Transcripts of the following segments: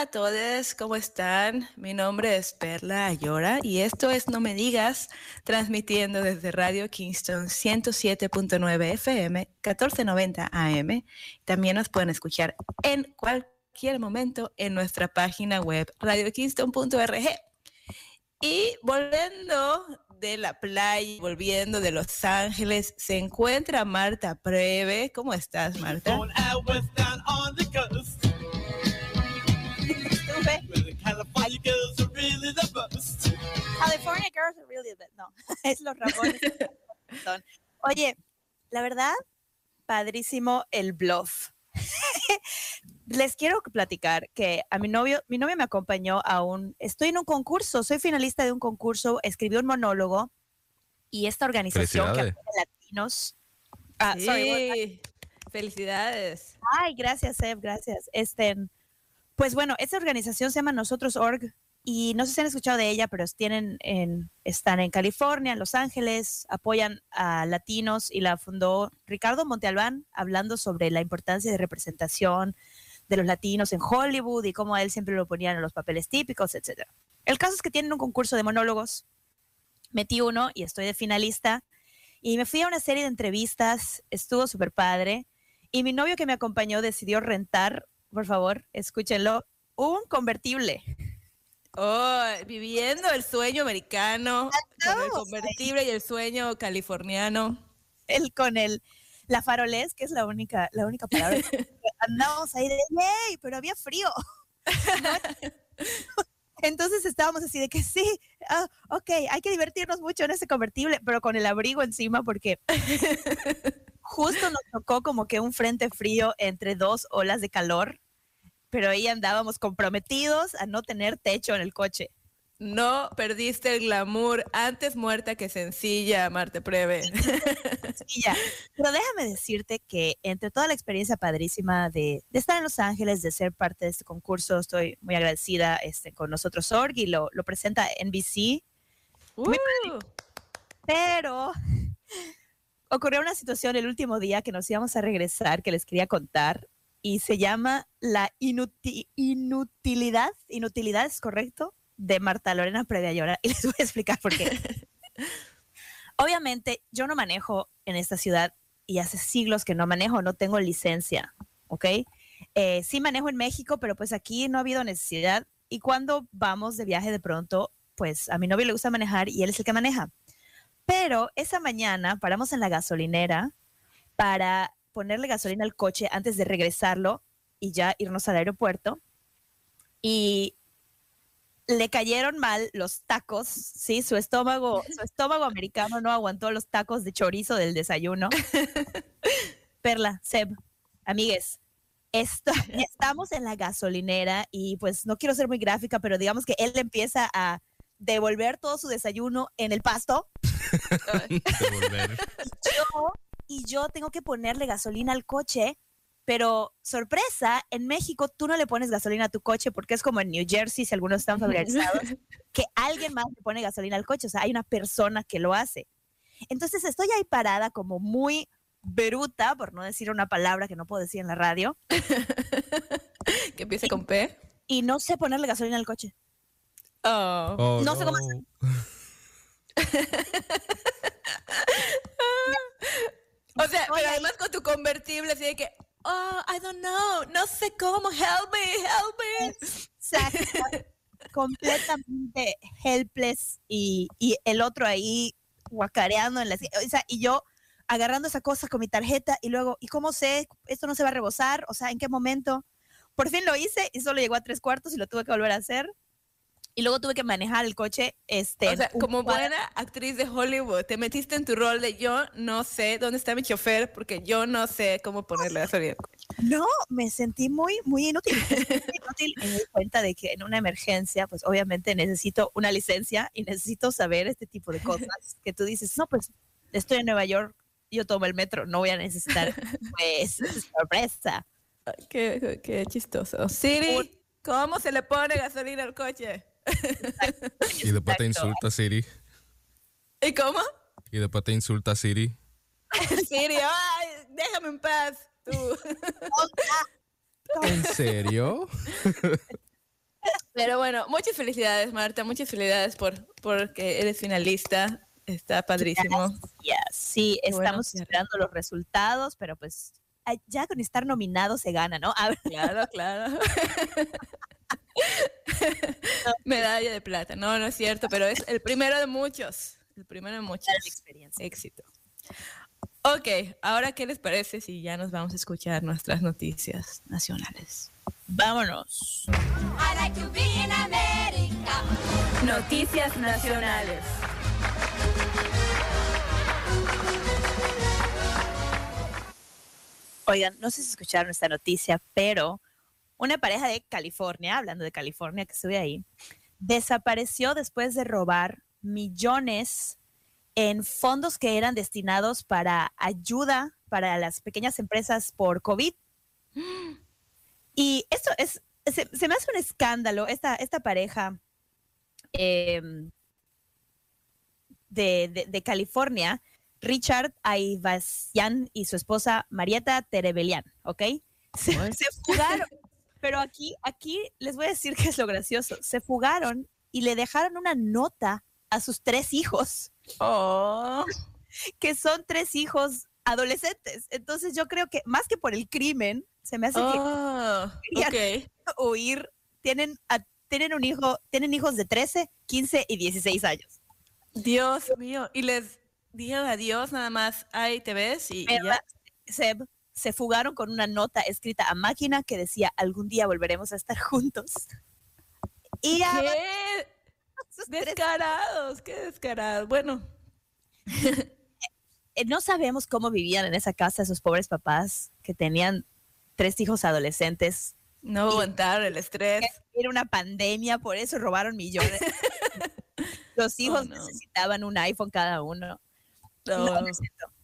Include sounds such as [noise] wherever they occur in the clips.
Hola a todos, ¿cómo están? Mi nombre es Perla Ayora y esto es No Me Digas, transmitiendo desde Radio Kingston 107.9 FM, 1490 AM. También nos pueden escuchar en cualquier momento en nuestra página web radiokingston.org. Y volviendo de la playa, volviendo de Los Ángeles, se encuentra Marta Preve. ¿Cómo estás, Marta? California Girls are really the No, [laughs] es los Ramones. [laughs] Oye, la verdad, padrísimo el bluff. [laughs] Les quiero platicar que a mi novio, mi novio me acompañó a un, estoy en un concurso, soy finalista de un concurso, escribí un monólogo y esta organización que apoya a latinos. Ah, sorry, Sí, felicidades. Ay, gracias, Seb, gracias. Este, pues bueno, esta organización se llama Nosotros Org y no sé si han escuchado de ella, pero están en California, en Los Ángeles, apoyan a latinos y la fundó Ricardo Montealbán, hablando sobre la importancia de representación de los latinos en Hollywood y cómo a él siempre lo ponían en los papeles típicos, etcétera. El caso es que tienen un concurso de monólogos. Metí uno y estoy de finalista. Y me fui a una serie de entrevistas, estuvo súper padre. Y mi novio que me acompañó decidió rentar, por favor, escúchenlo, un convertible. Oh, viviendo el sueño americano, con el Andamos convertible y el sueño californiano. Él con el, la faroles, que es la única, la única palabra. [laughs] Andábamos ahí de ¡yay! Pero había frío. [laughs] Entonces estábamos así de que sí, ah, ok, hay que divertirnos mucho en ese convertible, pero con el abrigo encima porque [laughs] justo nos tocó como que un frente frío entre dos olas de calor, pero ahí andábamos comprometidos a no tener techo en el coche. No perdiste el glamour, antes muerta que sencilla, Marte Preve. Ya. Pero déjame decirte que entre toda la experiencia padrísima de, de estar en Los Ángeles, de ser parte de este concurso, estoy muy agradecida este, con nosotros Org y lo, lo presenta NBC. Uh, Pero ocurrió una situación el último día que nos íbamos a regresar, que les quería contar, y se llama la inuti- inutilidad, inutilidad es correcto, de Marta Lorena Previallora, y [laughs] les voy a explicar por qué. [laughs] Obviamente, yo no manejo en esta ciudad y hace siglos que no manejo, no tengo licencia, ¿ok? Eh, sí manejo en México, pero pues aquí no ha habido necesidad. Y cuando vamos de viaje de pronto, pues a mi novio le gusta manejar y él es el que maneja. Pero esa mañana paramos en la gasolinera para ponerle gasolina al coche antes de regresarlo y ya irnos al aeropuerto. Y le cayeron mal los tacos, sí, su estómago, [laughs] su estómago americano no aguantó los tacos de chorizo del desayuno. [laughs] Perla, Seb, amigues, esto, [laughs] estamos en la gasolinera y pues no quiero ser muy gráfica, pero digamos que él empieza a devolver todo su desayuno en el pasto Devolver. yo, y yo tengo que ponerle gasolina al coche, pero sorpresa, en México tú no le pones gasolina a tu coche porque es como en New Jersey, si algunos están [laughs] familiarizados, que alguien más le pone gasolina al coche, o sea, hay una persona que lo hace. Entonces estoy ahí parada como muy bruta, por no decir una palabra que no puedo decir en la radio, [laughs] que empiece con P. y no sé ponerle gasolina al coche. Oh. Oh, No sé cómo [laughs] O sea, pero además con tu convertible, así de que, oh, I don't know, no sé cómo, help me, help me. Exacto. [laughs] completamente helpless y, y el otro ahí guacareando en la o sea, y yo agarrando esa cosa con mi tarjeta y luego, ¿y cómo sé? Esto no se va a rebosar, o sea, ¿en qué momento? Por fin lo hice y solo llegó a tres cuartos y lo tuve que volver a hacer. Y luego tuve que manejar el coche. Este, O sea, un como buena actriz de Hollywood, te metiste en tu rol de yo no sé dónde está mi chofer porque yo no sé cómo ponerle gasolina. al coche. No, me sentí muy, muy inútil. inútil y me di cuenta de que en una emergencia, pues obviamente necesito una licencia y necesito saber este tipo de cosas [laughs] que tú dices, no, pues estoy en Nueva York, yo tomo el metro, no voy a necesitar, pues, [laughs] sorpresa. Qué- qué chistoso. Siri, ¿cómo se le pone gasolina al coche? Y después te insulta Siri. ¿Y cómo? Y después te insulta Siri. [laughs] Siri, ay, déjame en paz. Tú. ¿En serio? Pero bueno, muchas felicidades, Marta. Muchas felicidades por porque eres finalista. Está padrísimo. Sí, Qué estamos esperando los resultados, pero pues ya con estar nominado se gana, ¿no? A ver, Claro, claro. [laughs] [laughs] Medalla de plata. No, no es cierto, pero es el primero de muchos. El primero de muchos. experiencia. Éxito. Ok, ahora, ¿qué les parece si ya nos vamos a escuchar nuestras noticias nacionales? Vámonos. I like to be in America. Noticias nacionales. Oigan, no sé si escucharon esta noticia, pero una pareja de California, hablando de California, que estuve ahí, desapareció después de robar millones en fondos que eran destinados para ayuda para las pequeñas empresas por COVID. [gasps] Y esto es, se, se me hace un escándalo, esta, esta pareja em, de, de- de California, Richard Aivasian y su esposa Marieta Terebelian, ¿ok? Se, se fugaron. [laughs] Pero aquí, aquí les voy a decir [laughs] qué es lo gracioso. Se fugaron y le dejaron una nota a sus tres hijos, Oh, que son tres hijos adolescentes. Entonces yo creo que más que por el crimen, se me hace oh, Ya- ok. que huir, tienen, a- tienen un hijo, tienen hijos de 13, 15 y 16 años. Dios mío. Y les dijeron adiós nada más. Ahí te ves y, y ya. ¿Verdad? Se, fugaron con una nota escrita a máquina que decía algún día volveremos a estar juntos. Y ¿Qué? Descarados, qué descarados. Bueno, [laughs] eh, no sabemos cómo vivían en esa casa esos pobres papás que tenían tres hijos adolescentes. no aguantaron el estrés. Era una pandemia, por eso robaron millones. [laughs] Los hijos no. necesitaban un iPhone cada uno. No.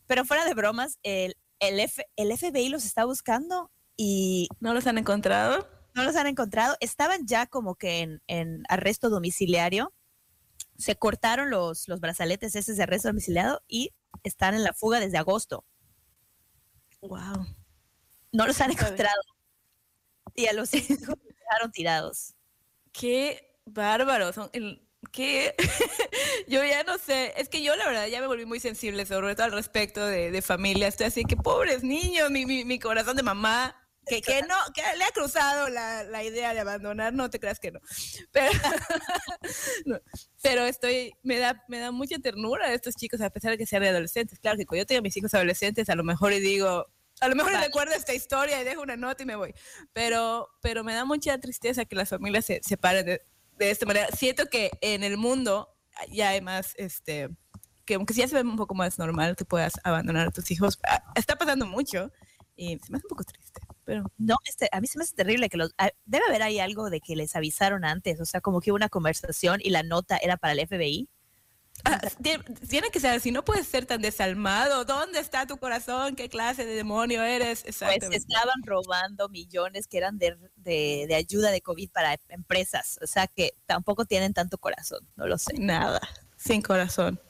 Pero fuera de bromas, el, el, F- el FBI los está buscando y ¿No los han encontrado? no los han encontrado. Estaban ya como que en, en arresto domiciliario. Se cortaron los, los brazaletes esos de arresto domiciliario y están en la fuga desde agosto. Wow. No los han encontrado. Y a los hijos los dejaron tirados. Qué bárbaros. Son el- qué- [laughs] yo ya no sé. Es que yo la verdad ya me volví muy sensible sobre todo al respecto de, de familia. Estoy así que pobres niños, mi, mi, mi corazón de mamá. Que, que no, que le ha cruzado la, la idea de abandonar, no te creas que no. [laughs] Pero, [laughs] no, pero estoy, me da, me da mucha ternura de estos chicos, a pesar de que sean adolescentes. Claro que cuando yo tengo a mis hijos adolescentes, a lo mejor y digo, a lo mejor Vale. recuerdo esta historia y dejo una nota y me voy. Pero, pero me da mucha tristeza que las familias se separen de, de esta manera. Siento que en el mundo ya hay más, este, que aunque ya se ve un poco más normal que puedas abandonar a tus hijos, está pasando mucho y se me hace un poco triste. Pero No, este, a mí se me hace terrible que los... Debe haber ahí algo de que les avisaron antes, o sea, como que hubo una conversación y la nota era para el FBI. Ah, tie- tiene que ser así, no puedes ser tan desalmado. ¿Dónde está tu corazón? ¿Qué clase de demonio eres? Pues estaban robando millones que eran de, de- de ayuda de COVID para empresas, o sea que tampoco tienen tanto corazón, no lo sé. Nada, sin corazón.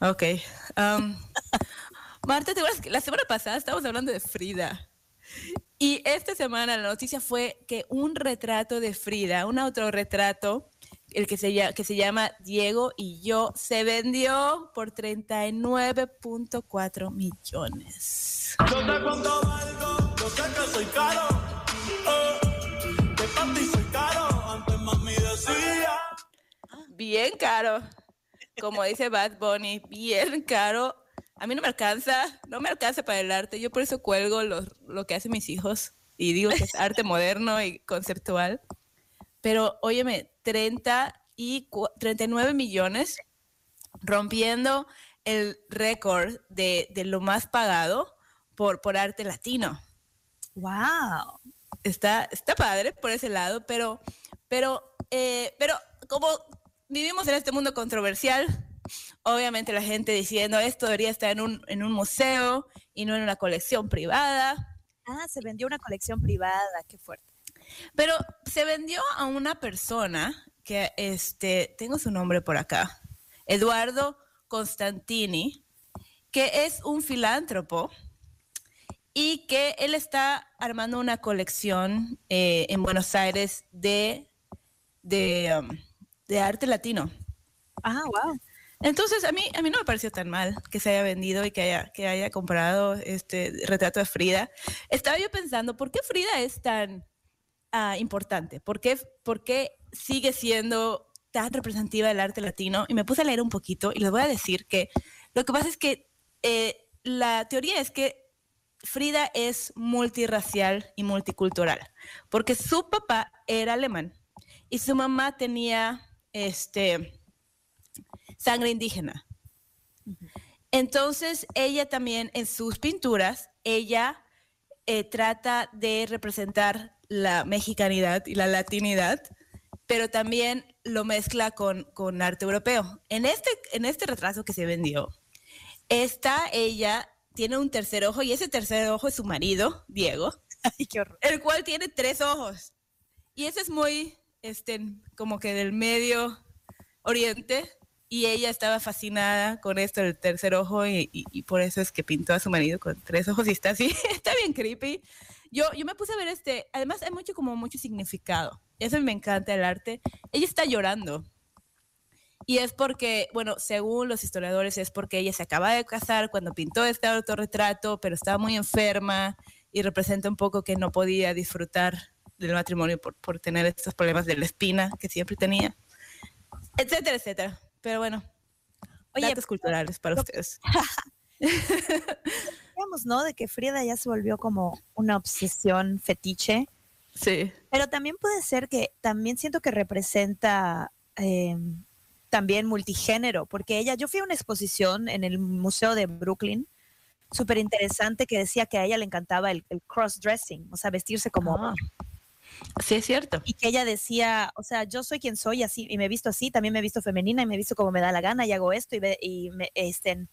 Ok. um, [laughs] Marta, ¿te acuerdas que la semana pasada estábamos hablando de Frida? Y esta semana la noticia fue que un retrato de Frida, un autorretrato, el que se, llama, que se llama Diego y yo, se vendió por 39.4 millones. Yo sé cuánto valgo, yo sé que soy caro. Eh, que para ti soy caro. Antes mami decía. Bien caro. Como dice Bad Bunny, bien caro. A mí no me alcanza, no me alcanza para el arte. Yo por eso cuelgo los- lo que hacen mis hijos y digo que es arte [laughs] moderno y conceptual. Pero óyeme, 30 y cu- 39 millones, rompiendo el récord de, de lo más pagado por, por arte latino. Wow. Está, está padre por ese lado, pero, pero, eh, pero como vivimos en este mundo controversial, obviamente la gente diciendo esto debería estar en un, en un museo y no en una colección privada. Ah, se vendió una colección privada, qué fuerte. Pero se vendió a una persona que, este, tengo su nombre por acá, Eduardo Constantini, que es un filántropo y que él está armando una colección eh, en Buenos Aires de, de, um, de arte latino. Ah, wow. Entonces, a mí, a mí no me pareció tan mal que se haya vendido y que haya, que haya comprado este retrato de Frida. Estaba yo pensando, ¿por qué Frida es tan ah, importante? ¿Por qué, por qué sigue siendo tan representativa del arte latino? Y me puse a leer un poquito y les voy a decir que lo que pasa es que eh, la teoría es que Frida es multirracial y multicultural, porque su papá era alemán y su mamá tenía este sangre indígena. Entonces, ella también en sus pinturas, ella eh, trata de representar la mexicanidad y la latinidad, pero también lo mezcla con, con arte europeo. En este, en este retrato que se vendió, está ella, tiene un tercer ojo y ese tercer ojo es su marido, Diego, [laughs] Ay, qué horror. el cual tiene tres ojos. Y ese es muy, este, como que del medio oriente. Y ella estaba fascinada con esto del tercer ojo y, y- y por eso es que pintó a su marido con tres ojos y está así, [laughs] está bien creepy. Yo, yo me puse a ver este, además hay mucho como mucho significado. Eso me encanta el arte. Ella está llorando. Y es porque, bueno, según los historiadores, es porque ella se acaba de casar cuando pintó este autorretrato, pero estaba muy enferma y representa un poco que no podía disfrutar del matrimonio por, por tener estos problemas de la espina que siempre tenía, etcétera, etcétera. Pero bueno, Oye, datos culturales para ustedes. [laughs] Digamos, ¿no? De que Frida ya se volvió como una obsesión fetiche. Sí. Pero también puede ser que también siento que representa eh, también multigénero, porque ella, yo fui a una exposición en el Museo de Brooklyn, súper interesante, que decía que a ella le encantaba el, el cross-dressing, o sea, vestirse como... Ah. Sí, es cierto. Y que ella decía, o sea, yo soy quien soy así, y me he visto así, también me he visto femenina y me he visto como me da la gana y hago esto y, ve- y me, este,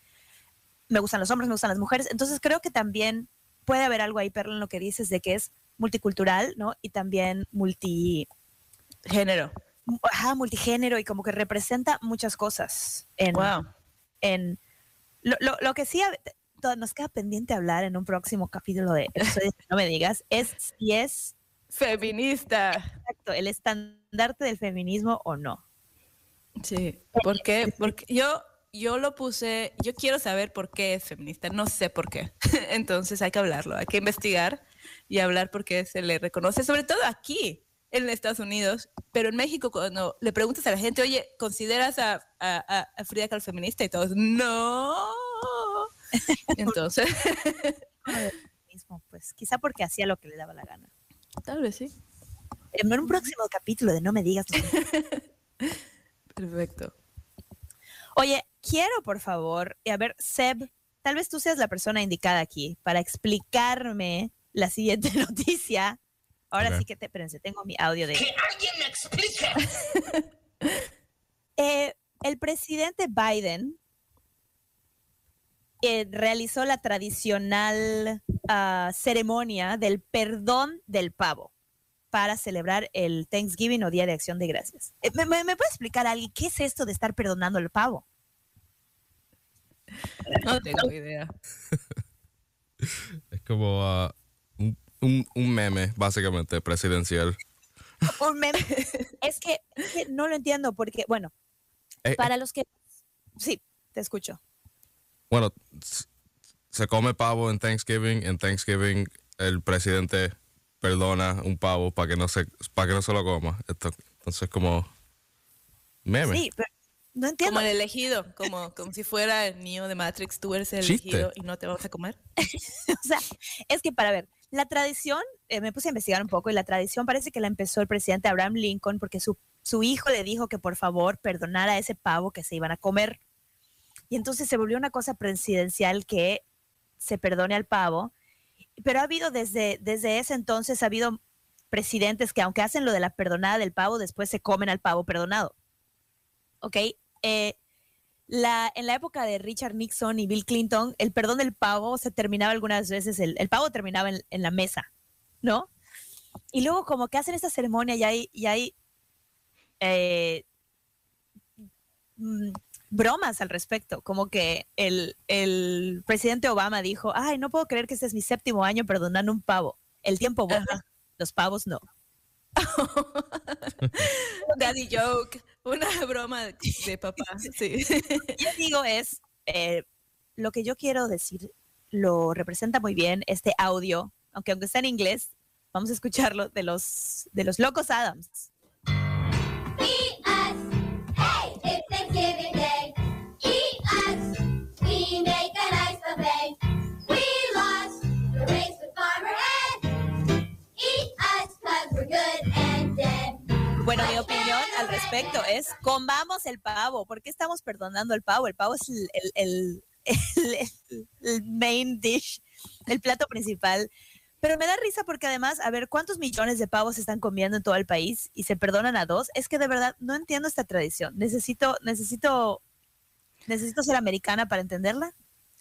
me gustan los hombres, me gustan las mujeres. Entonces creo que también puede haber algo ahí, Perla, en lo que dices de que es multicultural, ¿no? Y también multi, Género. ajá, multigénero y como que representa muchas cosas. En, Wow. en lo, lo- lo que sí nos queda pendiente hablar en un próximo capítulo de [laughs] No Me Digas es si es Feminista. exacto, el estandarte del feminismo o no. Sí. ¿Por qué? Porque yo, yo lo puse, yo quiero saber por qué es feminista, no sé por qué. [laughs] Entonces hay que hablarlo, hay que investigar y hablar por qué se le reconoce, sobre todo aquí en Estados Unidos, pero en México cuando le preguntas a la gente, oye, ¿consideras a- a Frida Kahlo feminista? Y todos, no. [laughs] Entonces, Mismo, pues quizá porque hacía lo que le daba la gana. Tal vez sí. En un próximo capítulo de No Me Digas. [laughs] Perfecto. Oye, quiero por favor, y a ver, Seb, tal vez tú seas la persona indicada aquí para explicarme la siguiente [laughs] noticia. Ahora sí que te, espérense, tengo mi audio de... ¡Que alguien me explique! [laughs] Eh, el presidente Biden eh, realizó la tradicional ah, ceremonia del perdón del pavo para celebrar el Thanksgiving o Día de Acción de Gracias. Eh, ¿Me, me, me puede explicar alguien qué es esto de estar perdonando el pavo? No tengo idea. [laughs] Es como ah, un, un- un meme, básicamente, presidencial. Un meme. es, que, es que no lo entiendo porque, bueno, Eh, para los que... Sí, te escucho. Bueno, se come pavo en Thanksgiving. En Thanksgiving el presidente perdona un pavo para que no se para que no se lo coma. Esto- entonces como meme. Sí, pero no entiendo. Como el elegido, como, como si fuera el niño de Matrix, tú eres el Chiste. elegido y no te vamos a comer. [laughs] O sea, es que para ver, la tradición, eh, me puse a investigar un poco y la tradición parece que la empezó el presidente Abraham Lincoln porque su su hijo le dijo que por favor perdonara a ese pavo que se iban a comer. Y entonces se volvió una cosa presidencial que se perdone al pavo. Pero ha habido desde, desde ese entonces, ha habido presidentes que aunque hacen lo de la perdonada del pavo, después se comen al pavo perdonado. ¿Ok? Eh, la, en la época de Richard Nixon y Bill Clinton, el perdón del pavo se terminaba algunas veces, el, el pavo terminaba en, la mesa, ¿no? Y luego como que hacen esta ceremonia y hay, y hay eh, mm, bromas al respecto, como que el, el, presidente Obama dijo, ay, no puedo creer que este es mi séptimo año perdonando un pavo. El tiempo vuelve, los pavos no. [laughs] Daddy joke, una broma de papá. [laughs] Sí. Yo digo es, eh, lo que yo quiero decir lo representa muy bien este audio, aunque aunque está en inglés, vamos a escucharlo de los de los locos Adams. Bueno, mi opinión al respecto es, comamos el pavo. ¿Por qué estamos perdonando el pavo? El pavo es el, main dish, el plato principal. Pero me da risa porque además, a ver, ¿cuántos millones de pavos se están comiendo en todo el país y se perdonan a dos? Es que de verdad no entiendo esta tradición. Necesito, necesito, necesito ser americana para entenderla.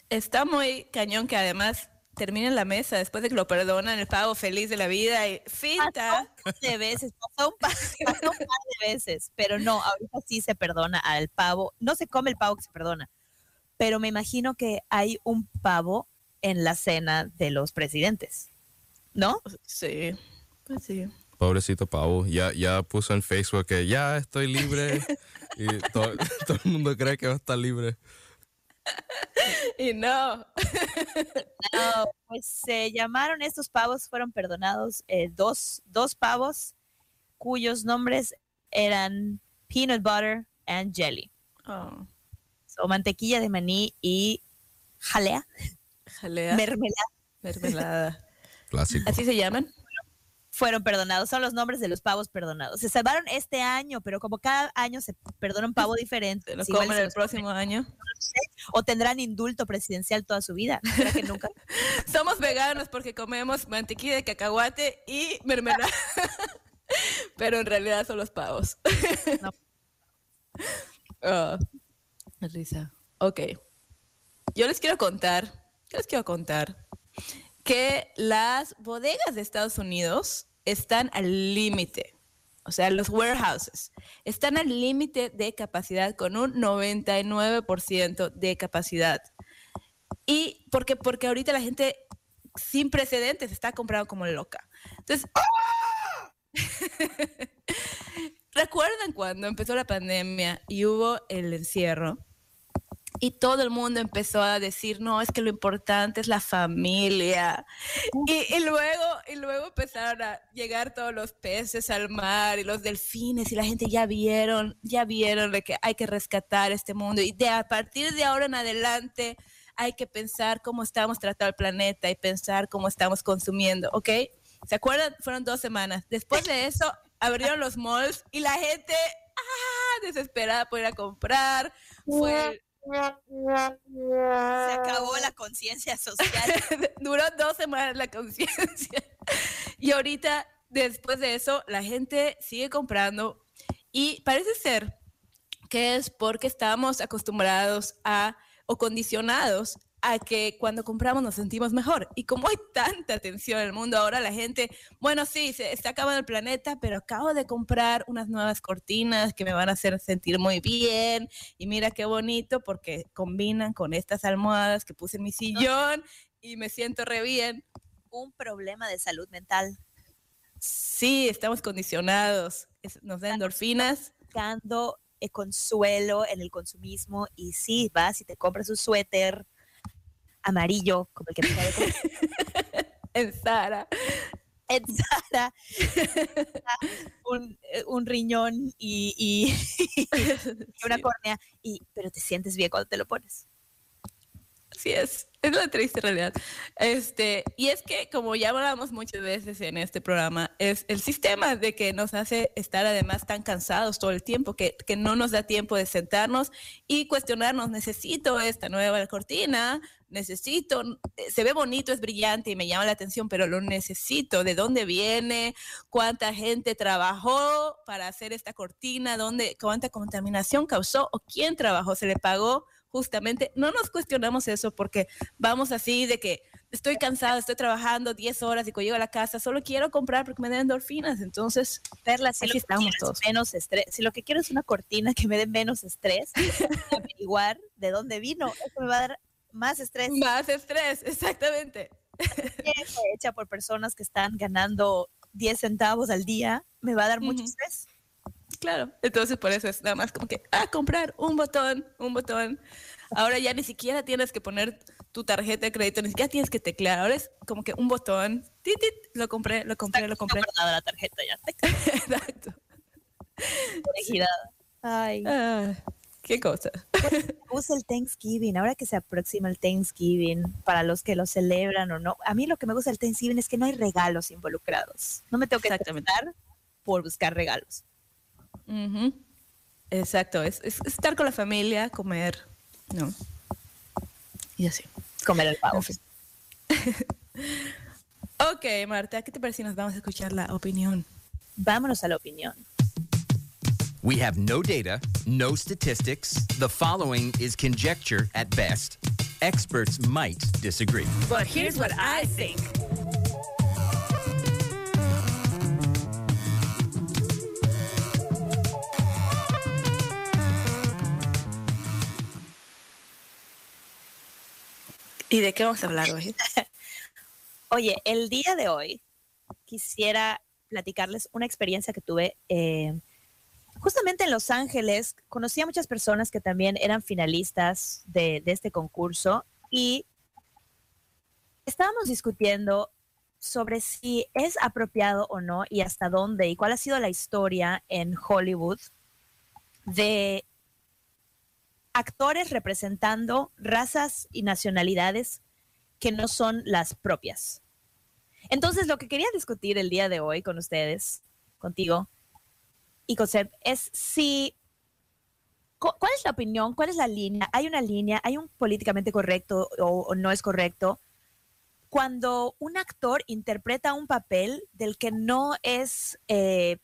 Está muy cañón que además termina en la mesa después de que lo perdonan el pavo feliz de la vida y finta. Pasó un par de veces, pasó un par, [laughs] pasó un par de veces, pero no, ahorita sí se perdona al pavo. No se come el pavo que se perdona, pero me imagino que hay un pavo en la cena de los presidentes. ¿No? Sí, pues sí. Pobrecito pavo, ya, ya puso en Facebook que ya estoy libre y todo, [laughs] todo el mundo cree que va a estar libre. [laughs] Y no. No, pues se llamaron estos pavos, fueron perdonados eh, dos, dos pavos cuyos nombres eran peanut butter and jelly. Oh, So, mantequilla de maní y jalea, jalea. mermelada. mermelada. Clásico. ¿Así se llaman? Fueron perdonados, son los nombres de los pavos perdonados. Se salvaron este año, pero como cada año se perdona un pavo diferente. Se los comen el los próximo año. o tendrán indulto presidencial toda su vida. Creo que nunca. [laughs] Somos veganos porque comemos mantequilla de cacahuate y mermelada. [laughs] Pero en realidad son los pavos. No. Oh, [laughs] risa. Ok. Yo les quiero contar, yo les quiero contar que las bodegas de Estados Unidos están al límite. O sea, los warehouses están al límite de capacidad con un 99% de capacidad. Y porque, porque ahorita la gente sin precedentes está comprando como loca. Entonces, [laughs] ¿recuerdan cuando empezó la pandemia y hubo el encierro? Y todo el mundo empezó a decir, no, es que lo importante es la familia. Y, y luego, y luego empezaron a llegar todos los peces al mar y los delfines y la gente ya vieron, ya vieron de que hay que rescatar este mundo. Y de a partir de ahora en adelante hay que pensar cómo estamos tratando el planeta y pensar cómo estamos consumiendo, ¿ok? ¿Se acuerdan? Fueron dos semanas. Después de eso, abrieron los malls y la gente, ah, desesperada por ir a comprar. Fue Se acabó la conciencia social. [laughs] Duró dos semanas la conciencia. Y ahorita, después de eso, la gente sigue comprando y parece ser que es porque estamos acostumbrados a o condicionados a que cuando compramos nos sentimos mejor. Y como hay tanta tensión en el mundo ahora, la gente, bueno, sí, se está acabando el planeta, pero acabo de comprar unas nuevas cortinas que me van a hacer sentir muy bien. Y mira qué bonito porque combinan con estas almohadas que puse en mi sillón y me siento re bien. Un problema de salud mental. Sí, estamos condicionados. Nos da endorfinas. Buscando eh, consuelo en el consumismo y sí, vas y te compras un suéter amarillo, como el que te sale con- En Sara. en Zara, [laughs] un, eh, un riñón y, y- [laughs] y una córnea, y, pero te sientes bien cuando te lo pones. Así es. Es la triste realidad. Este, y es que, como ya hablamos muchas veces en este programa, es el sistema de que nos hace estar además tan cansados todo el tiempo, que, que no nos da tiempo de sentarnos y cuestionarnos, necesito esta nueva cortina, necesito, eh, se ve bonito, es brillante y me llama la atención, pero lo necesito, ¿de dónde viene? ¿Cuánta gente trabajó para hacer esta cortina? ¿Dónde, ¿Cuánta contaminación causó? ¿O quién trabajó? ¿Se le pagó? justamente no nos cuestionamos eso porque vamos así de que estoy cansada, estoy trabajando 10 horas y cuando llego a la casa solo quiero comprar porque me den endorfinas. Entonces, Perla, si lo, que estamos quiero es todos. menos estrés, si lo que quiero es una cortina que me dé menos estrés, [laughs] averiguar de dónde vino, eso me va a dar más estrés. más estrés, [laughs] exactamente. Hecha por personas que están ganando 10 centavos al día, me va a dar mucho Ujú. estrés. Claro, entonces por eso es nada más como que, ah, comprar un botón, un botón. Ahora ya ni siquiera tienes que poner tu tarjeta de crédito, ni siquiera tienes que teclear. Ahora es como que un botón, tit, tit, lo compré, lo compré, lo compré. guardada la tarjeta ya. [laughs] Exacto. Corregida. Ay, Ah, qué cosa. usa el Thanksgiving, ahora que se aproxima el Thanksgiving, para los que lo celebran o no. A mí lo que me gusta del Thanksgiving es que no hay regalos involucrados. No me tengo que estresar por buscar regalos. Exacto, es, es estar con la familia, comer, ¿no? Y así. Comer el pavo. En fin. [laughs] ok, Marta, ¿qué te parece si nos vamos a escuchar la opinión? Vámonos a la opinión. We have no data, no statistics. The following is conjecture at best. Experts might disagree. But here's what I think. ¿Y de qué vamos a hablar hoy? [laughs] Oye, el día de hoy quisiera platicarles una experiencia que tuve eh, justamente en Los Ángeles. Conocí a muchas personas que también eran finalistas de, de este concurso y estábamos discutiendo sobre si es apropiado o no y hasta dónde y cuál ha sido la historia en Hollywood de actores representando razas y nacionalidades que no son las propias. Entonces, lo que quería discutir el día de hoy con ustedes, contigo y con Seb, es si, cu- ¿cuál es la opinión? ¿Cuál es la línea? ¿Hay una línea? ¿Hay un políticamente correcto o, o no es correcto? Cuando un actor interpreta un papel del que no es eh,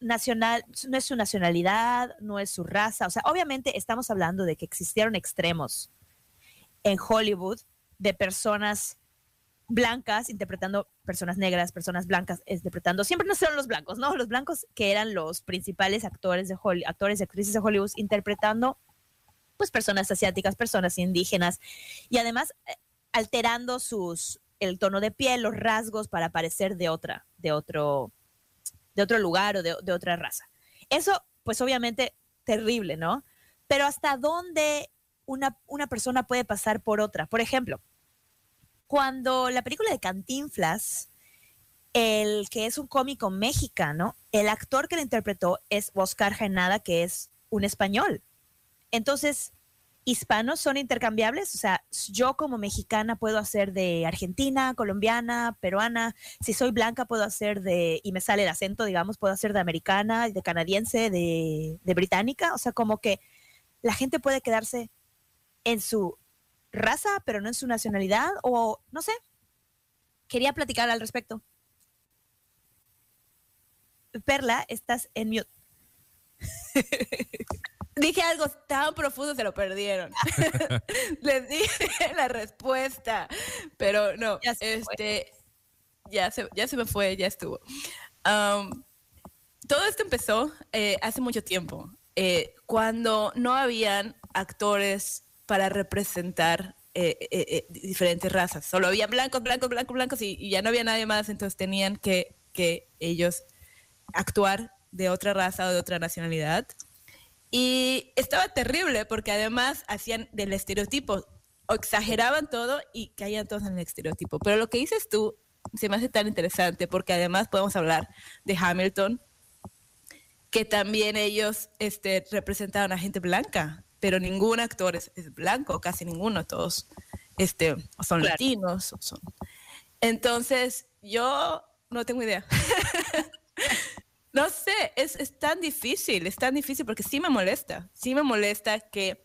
nacional, no es su nacionalidad, no es su raza. O sea, obviamente estamos hablando de que existieron extremos en Hollywood de personas blancas interpretando personas negras, personas blancas interpretando, siempre no son los blancos, ¿no? Los blancos que eran los principales actores de Hollywood, actores y actrices de Hollywood interpretando pues personas asiáticas, personas indígenas y además eh, alterando sus el tono de piel, los rasgos para parecer de otra, de otro de otro lugar o de, de otra raza. Eso, pues obviamente, terrible, ¿no? Pero hasta dónde una, una persona puede pasar por otra. Por ejemplo, cuando la película de Cantinflas, el que es un cómico mexicano, el actor que lo interpretó es Oscar Jaenada, que es un español. Entonces, hispanos son intercambiables, o sea, yo como mexicana puedo hacer de argentina, colombiana, peruana, si soy blanca puedo hacer de, y me sale el acento, digamos, puedo hacer de americana, de canadiense, de británica, o sea, como que la gente puede quedarse en su raza, pero no en su nacionalidad, o no sé, quería platicar al respecto. Perla, estás en mute. [laughs] Dije algo tan profundo, se lo perdieron. [laughs] Les dije la respuesta, pero no, Ya se este, ya se, ya se me fue, ya estuvo. Am, todo esto empezó eh, hace mucho tiempo, eh, cuando no habían actores para representar eh, eh, eh, diferentes razas. Solo había blancos, blancos, blancos, blancos y, ya no había nadie más, entonces tenían que, que ellos actuar de otra raza o de otra nacionalidad. Y estaba terrible porque además hacían del estereotipo, o exageraban todo y caían todos en el estereotipo. Pero lo que dices tú se me hace tan interesante porque además podemos hablar de Hamilton, que también ellos este, representaban a gente blanca, pero ningún actor es, es blanco, casi ninguno, todos este, son Claro. latinos. son- Entonces, yo no tengo idea. [laughs] no sé, es, es tan difícil, es tan difícil porque sí me molesta, sí me molesta que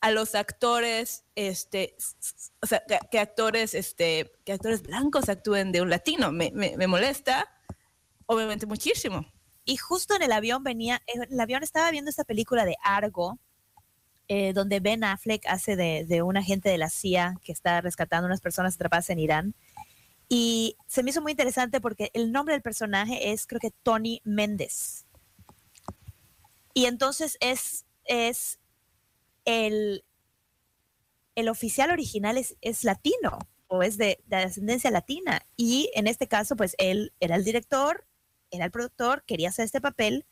a los actores, este, o sea, que, que actores, este, que actores blancos actúen de un latino. Me, me- me molesta, obviamente, muchísimo. Y justo en el avión venía, en el avión estaba viendo esta película de Argo, eh, donde Ben Affleck hace de, de un agente de la CIA que está rescatando unas personas atrapadas en Irán. Y se me hizo muy interesante porque el nombre del personaje es, creo que Tony Méndez. Y entonces es, es el, el oficial original es, es latino o es de ascendencia latina. Y en este caso, pues él era el director, era el productor, quería hacer este papel.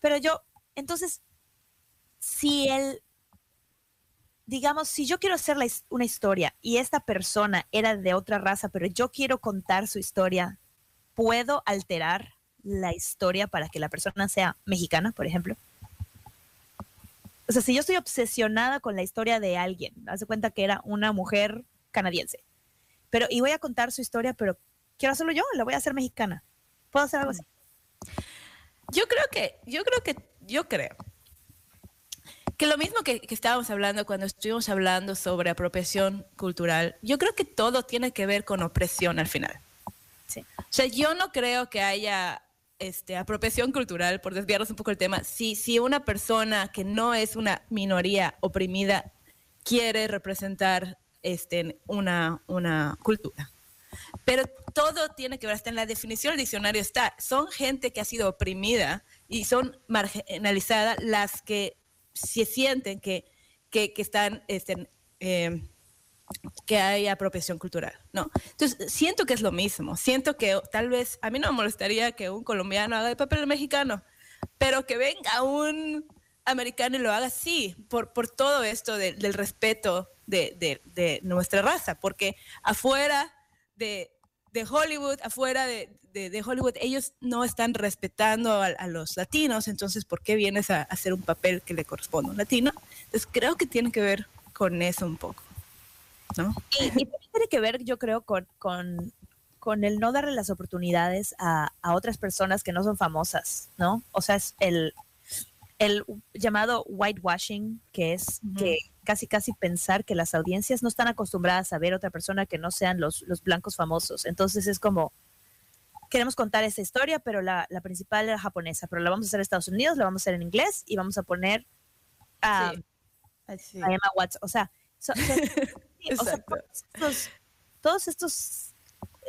Pero yo, entonces, si él, digamos, si yo quiero hacer una historia y esta persona era de otra raza, pero yo quiero contar su historia, ¿puedo alterar la historia para que la persona sea mexicana, por ejemplo? O sea, si yo estoy obsesionada con la historia de alguien, haz de cuenta que era una mujer canadiense, pero y voy a contar su historia, pero quiero hacerlo yo, la voy a hacer mexicana. ¿Puedo hacer algo así? Yo creo que, yo creo que, yo creo que lo mismo que, que estábamos hablando cuando estuvimos hablando sobre apropiación cultural, yo creo que todo tiene que ver con opresión al final. Sí. O sea, yo no creo que haya este, apropiación cultural, por desviarnos un poco el tema, si, si una persona que no es una minoría oprimida quiere representar este, una, una cultura. Pero todo tiene que ver, hasta en la definición del diccionario está, son gente que ha sido oprimida y son marginalizadas las que se sienten que, que, están, este, eh, que hay apropiación cultural, ¿no? Entonces, siento que es lo mismo, siento que tal vez, a mí no me molestaría que un colombiano haga el papel mexicano, pero que venga un americano y lo haga así, por, por todo esto de- del respeto de- de nuestra raza, porque afuera de, de Hollywood, afuera de, de- de Hollywood, ellos no están respetando a, a los latinos, entonces, ¿por qué vienes a, a hacer un papel que le corresponde a un latino? Entonces, creo que tiene que ver con eso un poco, ¿no? Y, y también tiene que ver, yo creo, con, con, con el no darle las oportunidades a, a otras personas que no son famosas, ¿no? O sea, es el, el llamado whitewashing, que es que casi casi pensar que las audiencias no están acostumbradas a ver otra persona que no sean los, los blancos famosos. Entonces es como, queremos contar esa historia, pero la, la principal era japonesa, pero la vamos a hacer en Estados Unidos, la vamos a hacer en inglés y vamos a poner a, Sí. Así. a Emma Watson. O sea, so- so- [laughs] sí, o sea, Exacto. todos estos, todos estos,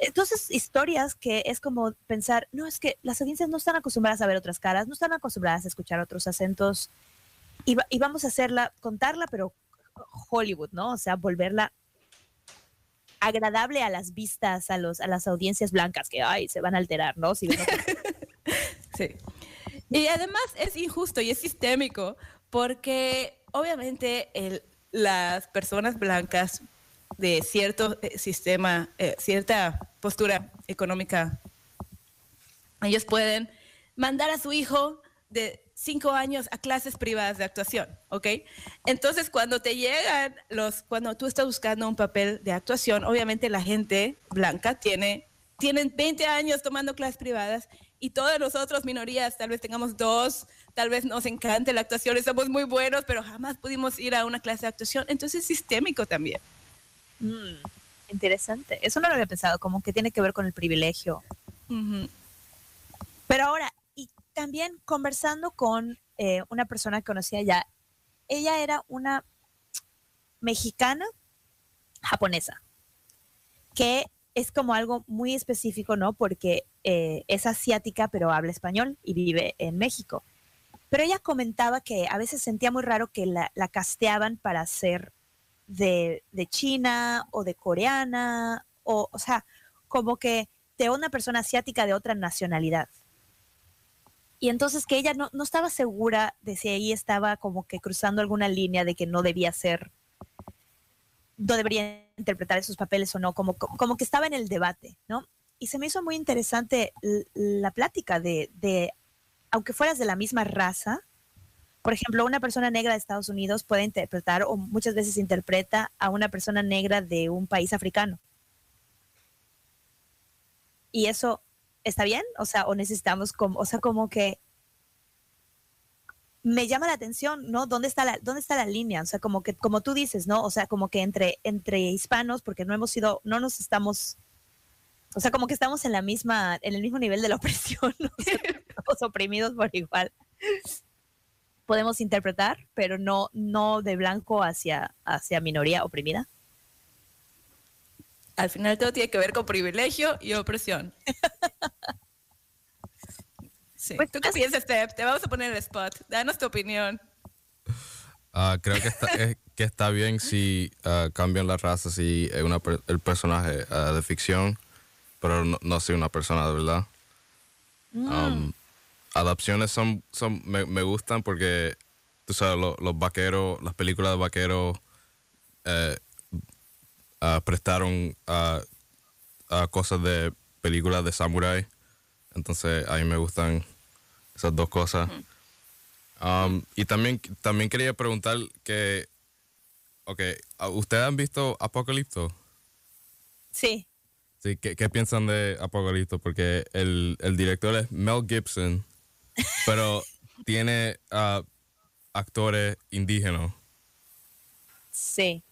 entonces historias que es como pensar, no, es que las audiencias no están acostumbradas a ver otras caras, no están acostumbradas a escuchar otros acentos y, va- y vamos a hacerla, contarla, pero Hollywood, ¿no? O sea, volverla agradable a las vistas, a los a las audiencias blancas que ay, se van a alterar, ¿no? Si [laughs] Sí. Y además es injusto y es sistémico porque obviamente el- las personas blancas de cierto eh, sistema, eh, cierta postura económica, ellos pueden mandar a su hijo de cinco años a clases privadas de actuación, ¿ok? Entonces, cuando te llegan los, cuando tú estás buscando un papel de actuación, obviamente la gente blanca tiene, tienen 20 años tomando clases privadas y todas nosotros, minorías, tal vez tengamos dos, tal vez nos encante la actuación y somos muy buenos, pero jamás pudimos ir a una clase de actuación. Entonces, es sistémico también. Mm, interesante. Eso no lo había pensado, como que tiene que ver con el privilegio. Ujú. Pero ahora, también conversando con eh, una persona que conocía ya, ella era una mexicana japonesa, que es como algo muy específico, ¿no? Porque eh, es asiática, pero habla español y vive en México. Pero ella comentaba que a veces sentía muy raro que la, la casteaban para ser de, de China o de coreana, o, o sea, como que de una persona asiática de otra nacionalidad. Y entonces que ella no, no estaba segura de si ahí estaba como que cruzando alguna línea de que no debía ser, no debería interpretar esos papeles o no, como, como que estaba en el debate, ¿no? Y se me hizo muy interesante la plática de, de, aunque fueras de la misma raza, por ejemplo, una persona negra de Estados Unidos puede interpretar o muchas veces interpreta a una persona negra de un país africano. Y eso está bien, o sea, o necesitamos como, o sea, como que me llama la atención, ¿no? ¿Dónde está la, dónde está la línea? O sea, como que, como tú dices, ¿no? O sea, como que entre, entre hispanos, porque no hemos sido, no nos estamos, o sea, como que estamos en la misma, en el mismo nivel de la [laughs] opresión, ¿no? Oprimidos por igual. Podemos interpretar, pero no, no de blanco hacia, hacia minoría oprimida. Al final todo tiene que ver con privilegio y opresión. [laughs] Sí. Pues, ¿Tú qué piensas, Steph? Te vamos a poner el spot. Danos tu opinión. Ah, creo que está, es- [laughs] que está bien si ah, cambian la raza, si es una per- el personaje ah, de ficción, pero no, no soy una persona de verdad. Um, adaptaciones son, son me, me gustan porque, tú sabes, lo- los vaqueros, las películas de vaqueros eh, ah, prestaron a cosas de películas de samurai. Entonces, a mí me gustan esas dos cosas. Um, y también, también quería preguntar que, ok, ¿a- ¿ustedes han visto Apocalipto? Sí. Sí, ¿qué, qué piensan de Apocalipto? Porque el, el director es Mel Gibson, [laughs] pero tiene ah, actores indígenas. Sí.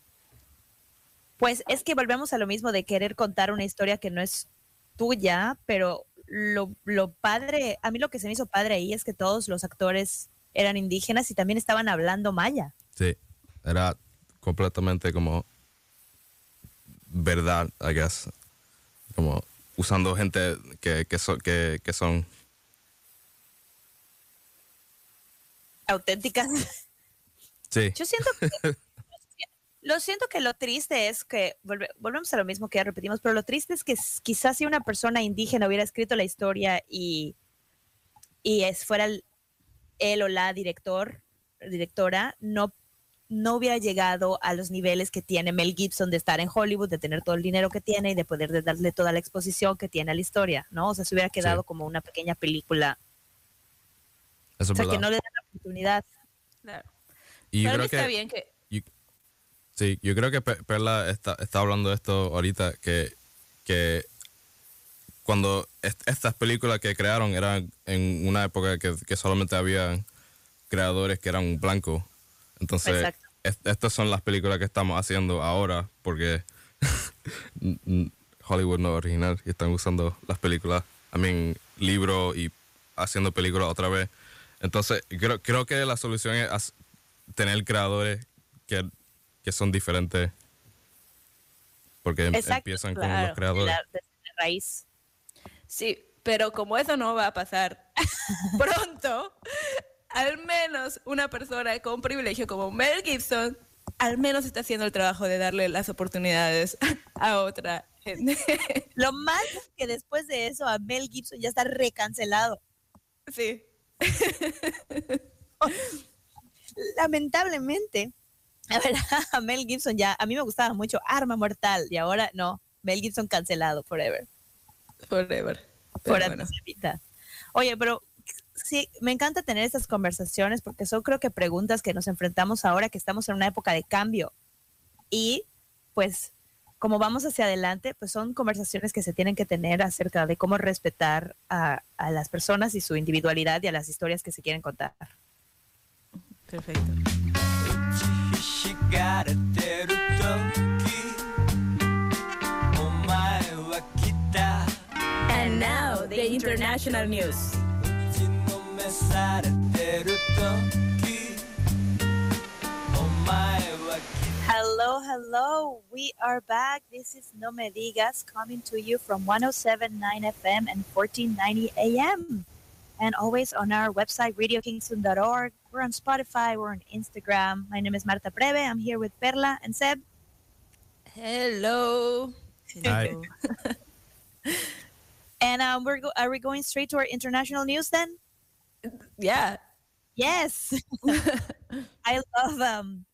Pues es que volvemos a lo mismo de querer contar una historia que no es tuya, pero lo, lo padre, a mí lo que se me hizo padre ahí es que todos los actores eran indígenas y también estaban hablando maya. Sí, era completamente como verdad, I guess. Como usando gente que, que, so- que, que son... auténticas. Sí, Yo siento que [laughs] lo siento que lo triste es que volve- volvemos a lo mismo que ya repetimos, pero lo triste es que quizás si una persona indígena hubiera escrito la historia y y es fuera el- él o la director directora no no hubiera llegado a los niveles que tiene Mel Gibson de estar en Hollywood, de tener todo el dinero que tiene y de poder de darle toda la exposición que tiene a la historia, ¿no? O sea, se hubiera quedado como una pequeña película, eso o sea, que no le da la oportunidad. Claro. y yo Para creo mí está que... bien que... sí, yo creo que Pe- Perla está, está hablando de esto ahorita, que, que cuando est- estas películas que crearon eran en una época que, que solamente había creadores que eran blancos. Entonces, est- estas son las películas que estamos haciendo ahora porque [laughs] Hollywood no es original y están usando las películas, I mean, libros y haciendo películas otra vez. Entonces, creo, creo que la solución es tener creadores que, que son diferentes porque em- Exacto, empiezan con claro, los creadores. de la- desde la raíz. Sí, pero como eso no va a pasar [laughs] pronto, al menos una persona con privilegio como Mel Gibson, al menos está haciendo el trabajo de darle las oportunidades a otra gente. [laughs] Lo malo es que después de eso a Mel Gibson ya está recancelado. Sí. [laughs] Lamentablemente, a ver, [laughs] a Mel Gibson ya, a mí me gustaba mucho Arma Mortal y ahora no, Mel Gibson cancelado forever. Forever. Por bueno. Oye, pero sí, me encanta tener estas conversaciones porque son creo que preguntas que nos enfrentamos ahora que estamos en una época de cambio. Y pues como vamos hacia adelante, pues son conversaciones que se tienen que tener acerca de cómo respetar a, a las personas y su individualidad y a las historias que se quieren contar. Perfecto. ひしがれてる時お前は来た And now, the international news. 打ちのめされてる時お前は来 Hello, hello. We are back. This is No Me Digas coming to you from 1079 FM and 1490 AM. And always on our website, radiokingston.org. we're on Spotify. We're on Instagram. My name is Marta Preve. I'm here with Perla and Seb. Hello. Hi. [laughs] And um, we're go- are we going straight to our international news then? Yeah. Yes. [laughs] I love um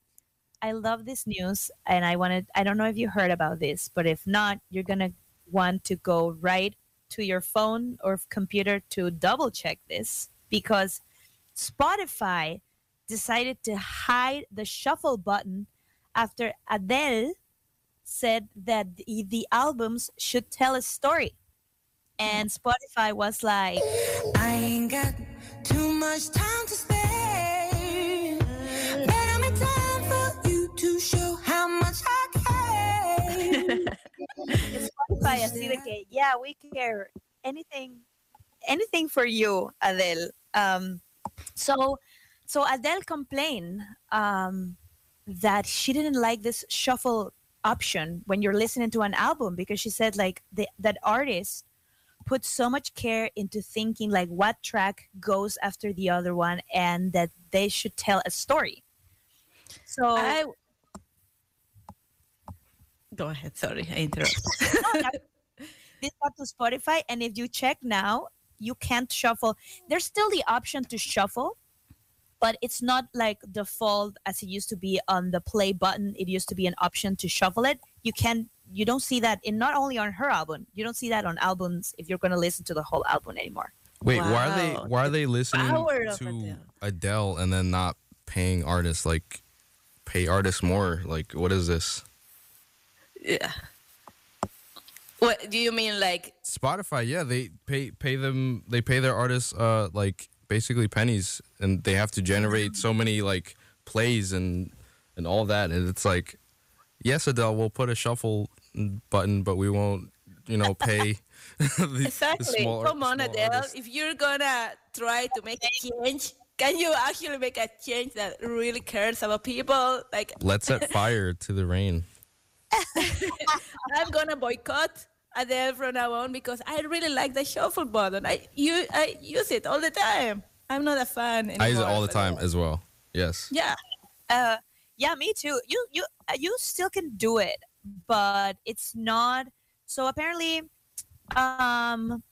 I love this news and I wanted I don't know if you heard about this, but if not, you're going to want to go right to your phone or computer to double check this because Spotify decided to hide the shuffle button after Adele said that the, the albums should tell a story. And Spotify was like, I ain't got too much time to spare. But I'm in time for you to show how much I care. [laughs] Spotify así de que, yeah, we care anything, anything for you, Adele. Um, so, so Adele complained um, that she didn't like this shuffle option when you're listening to an album because she said like the, that artist put so much care into thinking like what track goes after the other one and that they should tell a story. So I go ahead. Sorry, I interrupted. no, this got to Spotify, and if you check now, you can't shuffle. There's still the option to shuffle, but it's not like default as it used to be on the play button. It used to be an option to shuffle it. You can you don't see that in not only on her album. You don't see that on albums if you're going to listen to the whole album anymore. Wait, why are they why are they listening to Adele. Adele and then not paying artists like pay artists more? Like what is this? yeah. What do you mean, like? Spotify, yeah, they pay pay them they pay their artists uh like basically pennies and they have to generate so many like plays and and all that and it's like yes Adele we'll put a shuffle button but we won't you know pay the, [laughs] the Exactly. small- Come on, Adele. artists. If you're gonna try to make a change, can you actually make a change that really cares about people? Like, Let's set fire to the rain. [laughs] I'm gonna boycott Adele from now on because I really like the shuffle button. I you I use it all the time. I'm not a fan. I use it all the time as well. Yes. Yeah. Uh, yeah, me too. You you uh, you still can do it, but it's not. So apparently, um,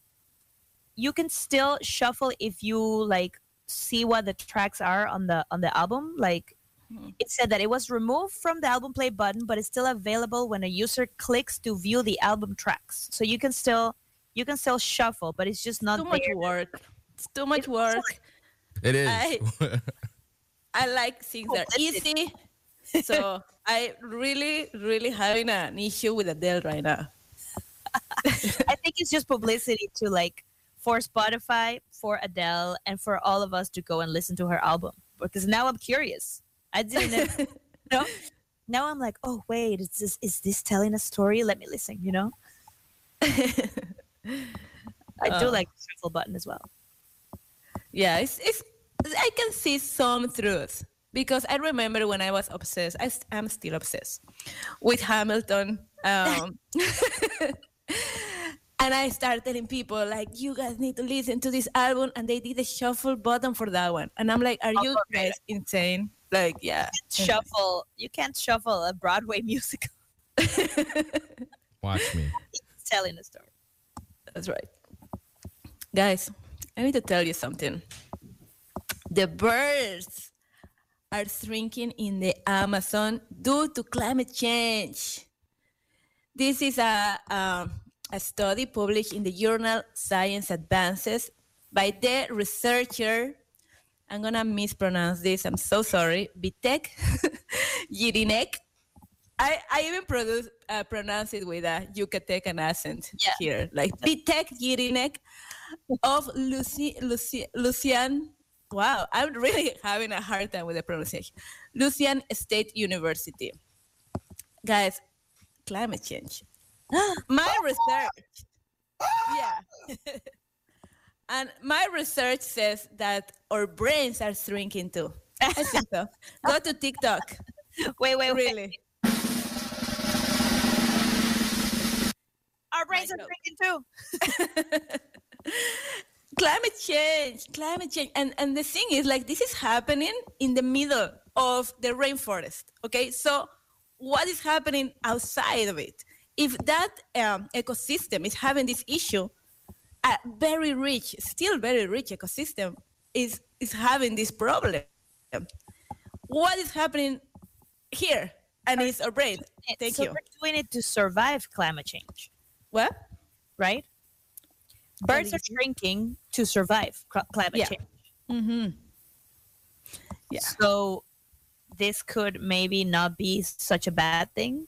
you can still shuffle if you like see what the tracks are on the on the album. Like Hmm. it said that it was removed from the album play button, but it's still available when a user clicks to view the album tracks. So you can still you can still shuffle, but it's just not Too much there. work. It's too much work. It is. I- [laughs] I like things that are easy. [laughs] So I really, really having an issue with Adele right now. I think it's just publicity to like for Spotify, for Adele, and for all of us to go and listen to her album. Because now I'm curious. I didn't know. [laughs] know? Now I'm like, oh wait, is this is this telling a story? Let me listen. You know. [laughs] I do Oh. like the shuffle button as well. Yeah, it's, it's I can see some truth because I remember when I was obsessed. I, I'm still obsessed with Hamilton. Um, [laughs] and I started telling people like, you guys need to listen to this album, and they did a shuffle button for that one. And I'm like, are you guys insane? Like, yeah, Shuffle. You can't shuffle a Broadway [laughs] musical. Watch me. It's telling a story. That's right. Guys, I need to tell you something. The birds are shrinking in the Amazon due to climate change. This is a, um, a study published in the journal Science Advances by the researcher, I'm going to mispronounce this, I'm so sorry, Vitek [laughs] Jirinek. I, I even produce, uh, pronounce it with a Yucatecan accent Yeah. here, like Vitek Jirinek of Lucy, Lucy, Lucian. Wow, I'm really having a hard time with the pronunciation. Lucian State University. Guys, climate change. [gasps] My research. Yeah. [laughs] [laughs] and my research says that our brains are shrinking too. I think so. Go to TikTok. [laughs] Wait, wait, wait. Really. Our brains are God. drinking too. [laughs] climate change climate change and and the thing is like this is happening in the middle of the rainforest okay so what is happening outside of it if that um, ecosystem is having this issue a very rich still very rich ecosystem is is having this problem what is happening here and it's our brain thank so you we're doing it to survive climate change, what right? Birds are shrinking to survive climate Yeah. change. Mm-hmm. Yeah. So this could maybe not be such a bad thing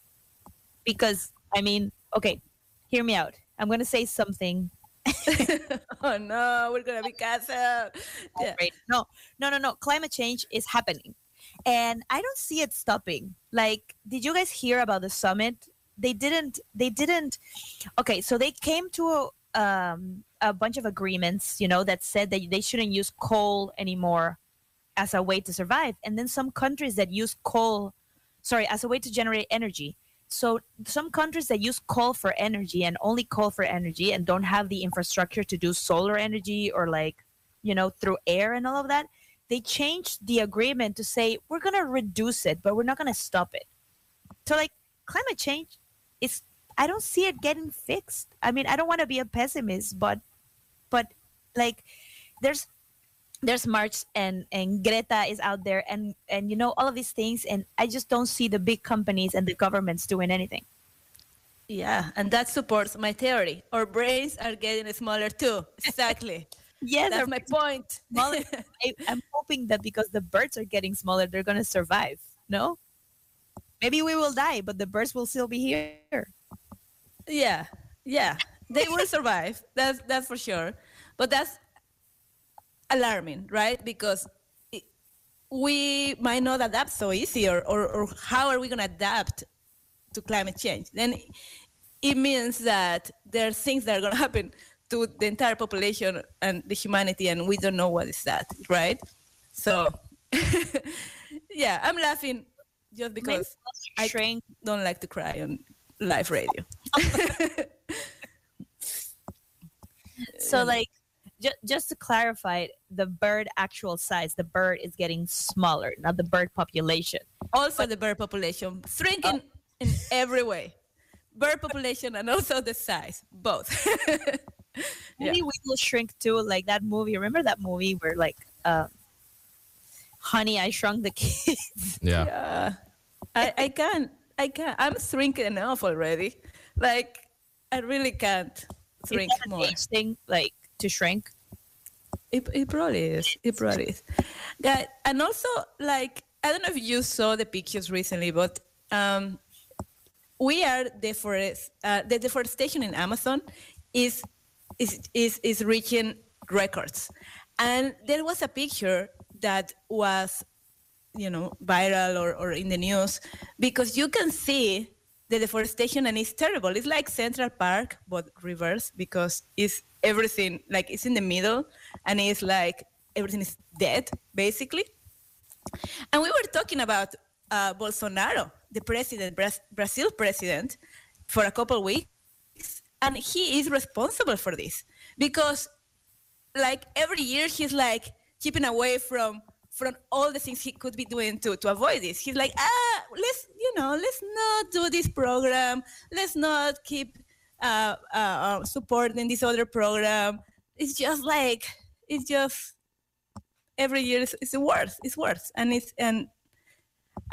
because I mean, okay, hear me out. I'm going to say something [laughs] oh no, we're gonna be canceled. Yeah. No, no, no, no. Climate change is happening. And I don't see it stopping. Like, did you guys hear about the summit? They didn't, they didn't. Okay, so they came to a, um, a bunch of agreements, you know, that said that they shouldn't use coal anymore as a way to survive. And then some countries that use coal, sorry, as a way to generate energy. So some countries that use coal for energy and only coal for energy and don't have the infrastructure to do solar energy or like, you know, through air and all of that, they changed the agreement to say we're going to reduce it, but we're not going to stop it. So like climate change is I don't see it getting fixed. I mean, I don't want to be a pessimist, but but like there's there's March and and Greta is out there and and you know all of these things and I just don't see the big companies and the governments doing anything. Yeah, and that supports my theory. Our brains are getting smaller too. Exactly. [laughs] Yes, That's my point. smaller. I, I'm hoping that because the birds are getting smaller, they're gonna survive. No, maybe we will die, but the birds will still be here. Yeah, yeah, they will survive. That's that's for sure. But that's alarming, right? Because it, we might not adapt so easy, or, or, or how are we going to adapt to climate change? Then it means that there are things that are going [laughs] to happen to the entire population and the humanity, and we don't know what is that, right? So, [laughs] yeah, I'm laughing just because I don't like to cry on live radio. [laughs] So like, ju- just to clarify, the bird actual size, the bird is getting smaller, not the bird population. also the bird population shrinking in every way bird population and also the size both [laughs] Maybe we will shrink too, like that movie. Remember that movie where like, um, Honey, I Shrunk the Kids. [laughs] Yeah. yeah I, I can't i can't i'm shrinking enough already like i really can't Is shrink that an more age thing, like to shrink? It, it probably is. It probably is. And also like I don't know if you saw the pictures recently, but um, we are deforest. Uh, the deforestation in Amazon is is is is reaching records, and there was a picture that was you know viral or, or in the news because you can see the deforestation and it's terrible. It's like central park but reverse because it's everything like it's in the middle and it's like everything is dead basically. And we were talking about uh, bolsonaro the president Bras- brazil president for a couple weeks and he is responsible for this. Because like every year he's like keeping away from from all the things he could be doing to to avoid this. He's like, ah, let's you know, let's not do this program. Let's not keep uh, uh, uh, supporting this other program. It's just like it's just every year it's, it's worse. It's worse, and it's and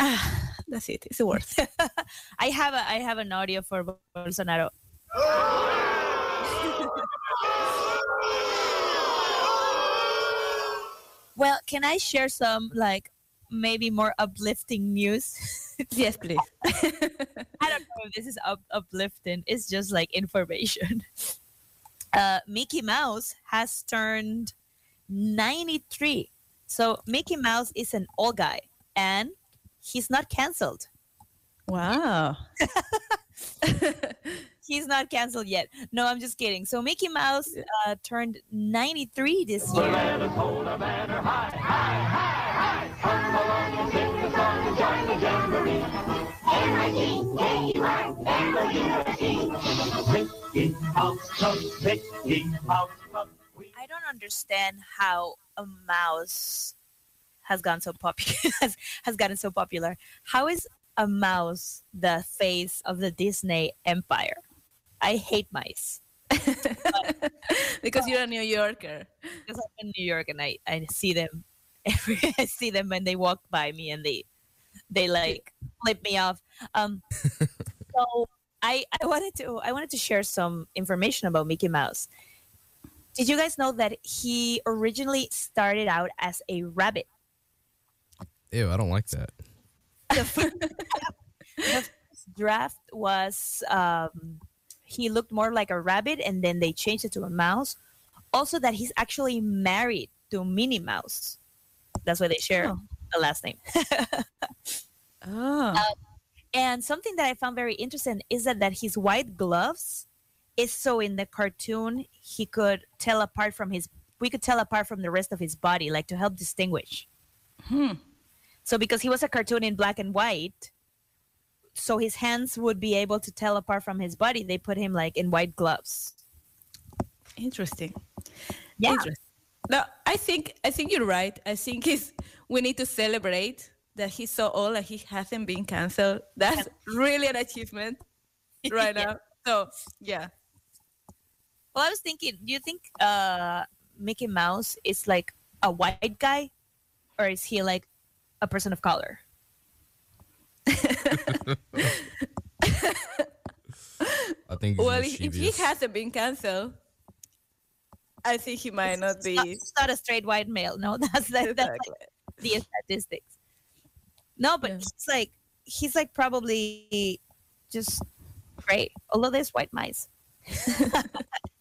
ah, that's it. It's worse. [laughs] I have a I have an audio for Bolsonaro. [laughs] well, can I share some like maybe more uplifting news? [laughs] yes, please. I don't know if this is up- uplifting. It's just like information. [laughs] Uh, Mickey Mouse has turned 93. So Mickey Mouse is an old guy and he's not canceled. wow. [laughs] He's not canceled yet. No, I'm just kidding. So Mickey Mouse uh, turned 93 this year. I don't understand how a mouse has gone so popular [laughs] has, has gotten so popular. How is a mouse the face of the Disney empire? I hate mice [laughs] because you're a New Yorker. because I'm in New York and I, I see them [laughs] every I see them when they walk by me and they they like flip me off. Um [laughs] so I, I wanted to I wanted to share some information about Mickey Mouse. Did you guys know that he originally started out as a rabbit? Ew, I don't like that. the first draft was um, he looked more like a rabbit, and then they changed it to a mouse. Also, that he's actually married to Minnie Mouse. That's why they share Oh. the last name. [laughs] Oh. and something that I found very interesting is that that his white gloves is so in the cartoon he could tell apart from his we could tell apart from the rest of his body, like to help distinguish. Hmm. So because he was a cartoon in black and white, so his hands would be able to tell apart from his body. They put him like in white gloves. Interesting. Yeah. Interesting. No, I think I think you're right. I think it's we need to celebrate that he's so old and he hasn't been canceled. That's really an achievement [laughs] right now. So yeah. Well, I was thinking, do you think uh, Mickey Mouse is like a white guy, or is he like a person of color? I think he's Well, if if he hasn't been canceled, I think he might not It's not, be. it's not a straight white male. No, [laughs] that's that, that's like the statistics. No, but Yeah. he's like he's like probably just great. Although there's white mice. [laughs]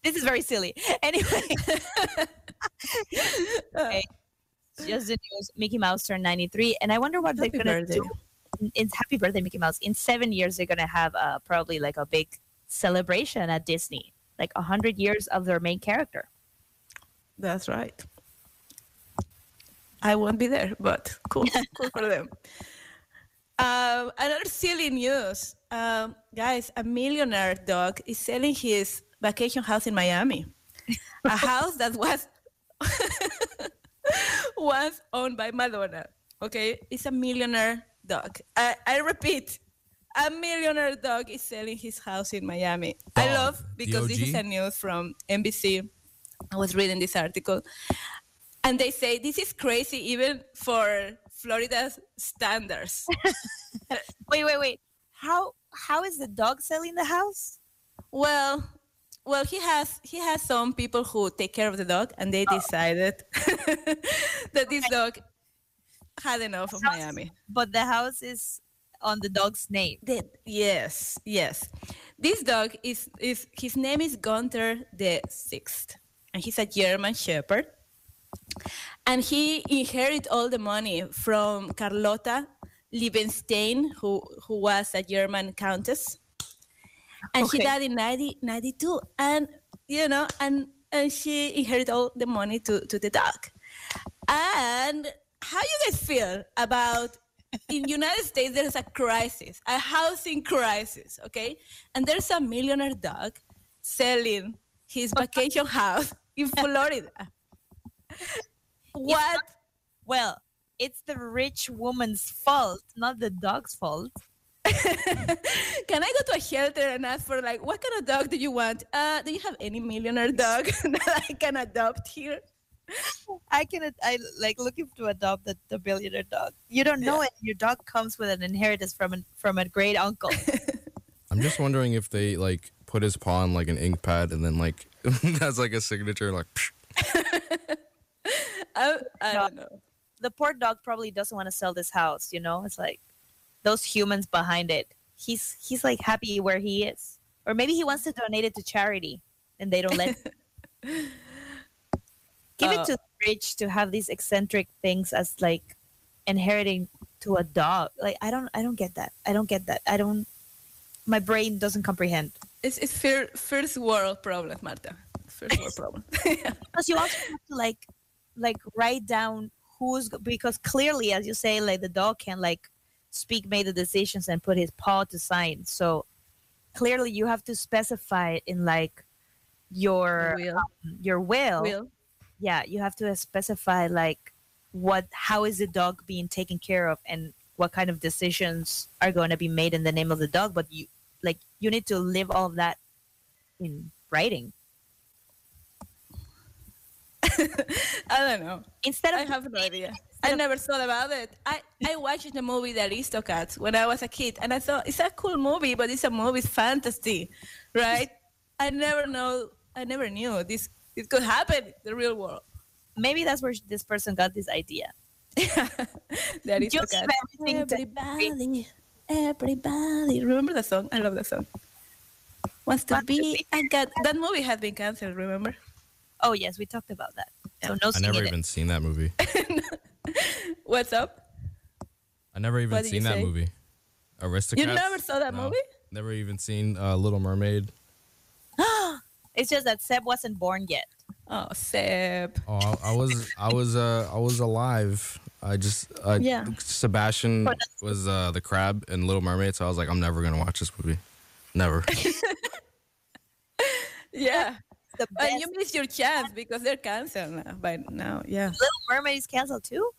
this is very silly. Anyway, [laughs] okay. just the news. Mickey Mouse turned 93, and I wonder what Happy they're gonna birthday. do. In- happy birthday, Mickey Mouse. In seven years, they're gonna have uh, probably like a big celebration at Disney, like a hundred years of their main character. That's right. I won't be there, but cool, [laughs] cool for them. Um, another silly news, um, guys. A millionaire dog is selling his vacation house in Miami, a [laughs] house that was [laughs] was owned by Madonna. Okay, it's a millionaire dog. I, I repeat, a millionaire dog is selling his house in Miami. I love because this is a news from NBC. I was reading this article, and they say this is crazy even for Florida's standards. [laughs] Wait, wait, wait. How how is the dog selling the house? well, well, he has he has some people who take care of the dog, and they oh. decided [laughs] that this dog had enough of Miami. But the house is on the dog's name. The, yes, yes. This dog is is his name is Gunther the Sixth, and he's a German Shepherd. And he inherited all the money from Carlotta Liebenstein, who who was a German countess, and she Okay. died in 90, 92. And you know, and and she inherited all the money to to the dog. And how you guys feel about in United States there's a crisis, a housing crisis, okay? And there's a millionaire dog selling his vacation house in [laughs] Florida. What? Well, it's the rich woman's fault, not the dog's fault. [laughs] Can I go to a shelter and ask for like what kind of dog do you want? Uh, do you have any millionaire dog [laughs] that I can adopt here? I can I like looking to adopt the, the billionaire dog. You don't know it. Your dog comes with an inheritance from an, from a great uncle. [laughs] I'm just wondering if they like put his paw on like an ink pad and then like [laughs] that's like a signature like. I, I don't know. the poor dog probably doesn't want to sell this house. You know, it's like those humans behind it. He's he's like happy where he is, or maybe he wants to donate it to charity, and they don't let. [laughs] Give Uh, it to the rich to have these eccentric things as like inheriting to a dog. Like I don't I don't get that. I don't get that. I don't. My brain doesn't comprehend. It's it's fir- first world problem, Marta. First world problem. [laughs] Because you also have to like like write down who's because clearly as you say like the dog can like speak made the decisions and put his paw to sign so clearly you have to specify it in like your Will. um, your will, Will. Yeah you have to specify like what how is the dog being taken care of and what kind of decisions are going to be made in the name of the dog but you like you need to live all of that in writing [laughs] I don't know. instead of I have no idea. I never thought about it. I, I watched the movie The Aristocats when I was a kid, and I thought it's a cool movie, but it's a movie fantasy, right? I never know. I never knew this. It could happen in the real world. maybe that's where this person got this idea. The You Aristocats. give everything Everybody, everybody. Remember the song? I love the song. Wants to Want to be. be. I got that movie had been canceled. Remember? Oh yes, we talked about that. So no I singing never it. even seen that movie. [laughs] What's up? I never even What did you seen that say? movie. Aristocats. You never saw that No. movie? Never even seen uh, Little Mermaid. It's just that Seb wasn't born yet. Oh, Seb. Oh, I, I was, I was, uh, I was alive. I just, uh, Yeah. Sebastian was uh, the crab in Little Mermaid, so I was like, I'm never gonna watch this movie. Never. [laughs] [laughs] Yeah. The And you missed your chance because they're canceled now. By now, yeah. Little Mermaid is canceled too.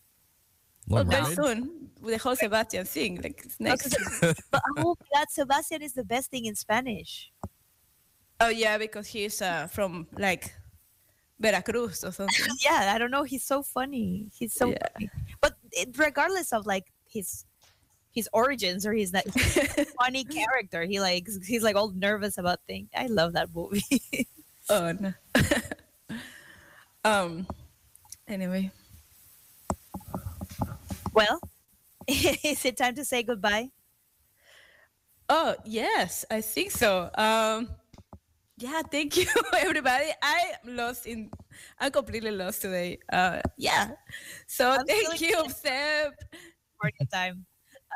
Well, very Mermaid? soon, with the whole Sebastian thing, like it's next. but oh God, Sebastian is the best thing in Spanish. Oh yeah, because he's uh, from like Veracruz or something. [laughs] Yeah, I don't know. He's so funny. He's so Yeah. funny. But it, regardless of like his his origins or his that [laughs] funny character, he like he's like all nervous about things. I love that movie. oh no. [laughs] um. Anyway, well, is it time to say goodbye? oh yes, I think so. Um. Yeah, thank you, [laughs] everybody. I'm lost in. I'm completely lost today. Uh, yeah. So I'm thank you, Seb. For your time.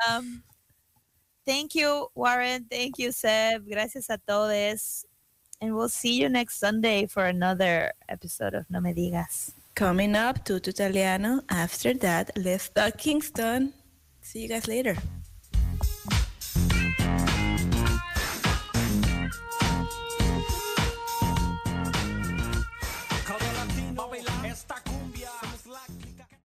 Um, thank you, Warren. Thank you, Seb. Gracias a todos. And we'll see you next Sunday for another episode of No Me Digas. Coming up, Tutu Italiano. After that, let's talk Kingston. See you guys later.